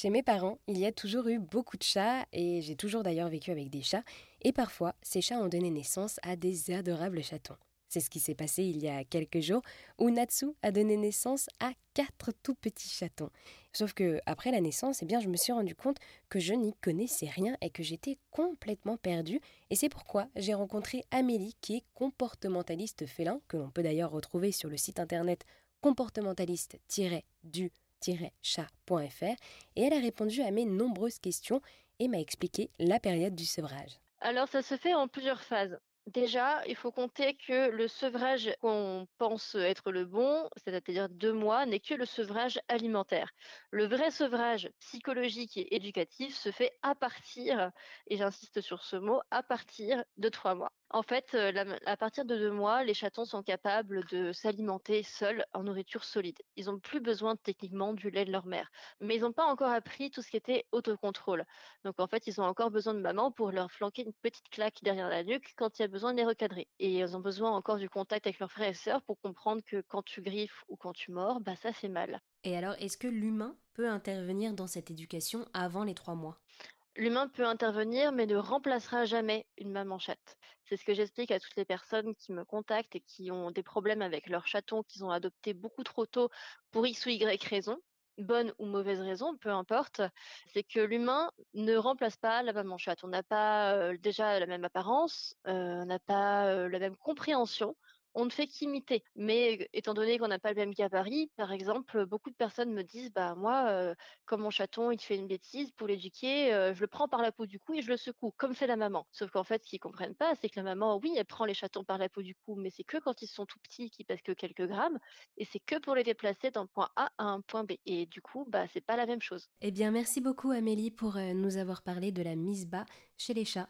Chez mes parents, il y a toujours eu beaucoup de chats et j'ai toujours d'ailleurs vécu avec des chats et parfois ces chats ont donné naissance à des adorables chatons. C'est ce qui s'est passé il y a quelques jours où Natsu a donné naissance à quatre tout petits chatons. Sauf que après la naissance, eh bien, je me suis rendu compte que je n'y connaissais rien et que j'étais complètement perdue. Et c'est pourquoi j'ai rencontré Amélie, qui est comportementaliste félin, que l'on peut d'ailleurs retrouver sur le site internet Et elle a répondu à mes nombreuses questions et m'a expliqué la période du sevrage. Alors ça se fait en plusieurs phases. Déjà, il faut compter que le sevrage qu'on pense être le bon, c'est-à-dire deux mois, n'est que le sevrage alimentaire. Le vrai sevrage psychologique et éducatif se fait à partir, et j'insiste sur ce mot, à partir de trois mois. En fait, euh, à partir de deux mois, les chatons sont capables de s'alimenter seuls en nourriture solide. Ils n'ont plus besoin techniquement du lait de leur mère. Mais ils n'ont pas encore appris tout ce qui était autocontrôle. Donc en fait, ils ont encore besoin de maman pour leur flanquer une petite claque derrière la nuque quand il y a besoin de les recadrer. Et ils ont besoin encore du contact avec leurs frères et sœurs pour comprendre que quand tu griffes ou quand tu mords, bah ça fait mal. Et alors, est-ce que l'humain peut intervenir dans cette éducation avant les trois mois? L'humain peut intervenir, mais ne remplacera jamais une maman chatte. C'est ce que j'explique à toutes les personnes qui me contactent et qui ont des problèmes avec leur chaton qu'ils ont adopté beaucoup trop tôt pour X ou Y raison, bonne ou mauvaise raison, peu importe. C'est que l'humain ne remplace pas la maman chatte. On n'a pas déjà la même apparence, on n'a pas la même compréhension on ne fait qu'imiter. Mais étant donné qu'on n'a pas le même gabarit, par exemple, beaucoup de personnes me disent bah moi, euh, comme mon chaton il fait une bêtise, pour l'éduquer, euh, je le prends par la peau du cou et je le secoue, comme fait la maman. Sauf qu'en fait, ce qu'ils comprennent pas, c'est que la maman, oui, elle prend les chatons par la peau du cou, mais c'est que quand ils sont tout petits, qui pèsent que quelques grammes, et c'est que pour les déplacer d'un point A à un point B. Et du coup, bah c'est pas la même chose. Eh bien, merci beaucoup Amélie pour euh, nous avoir parlé de la mise bas chez les chats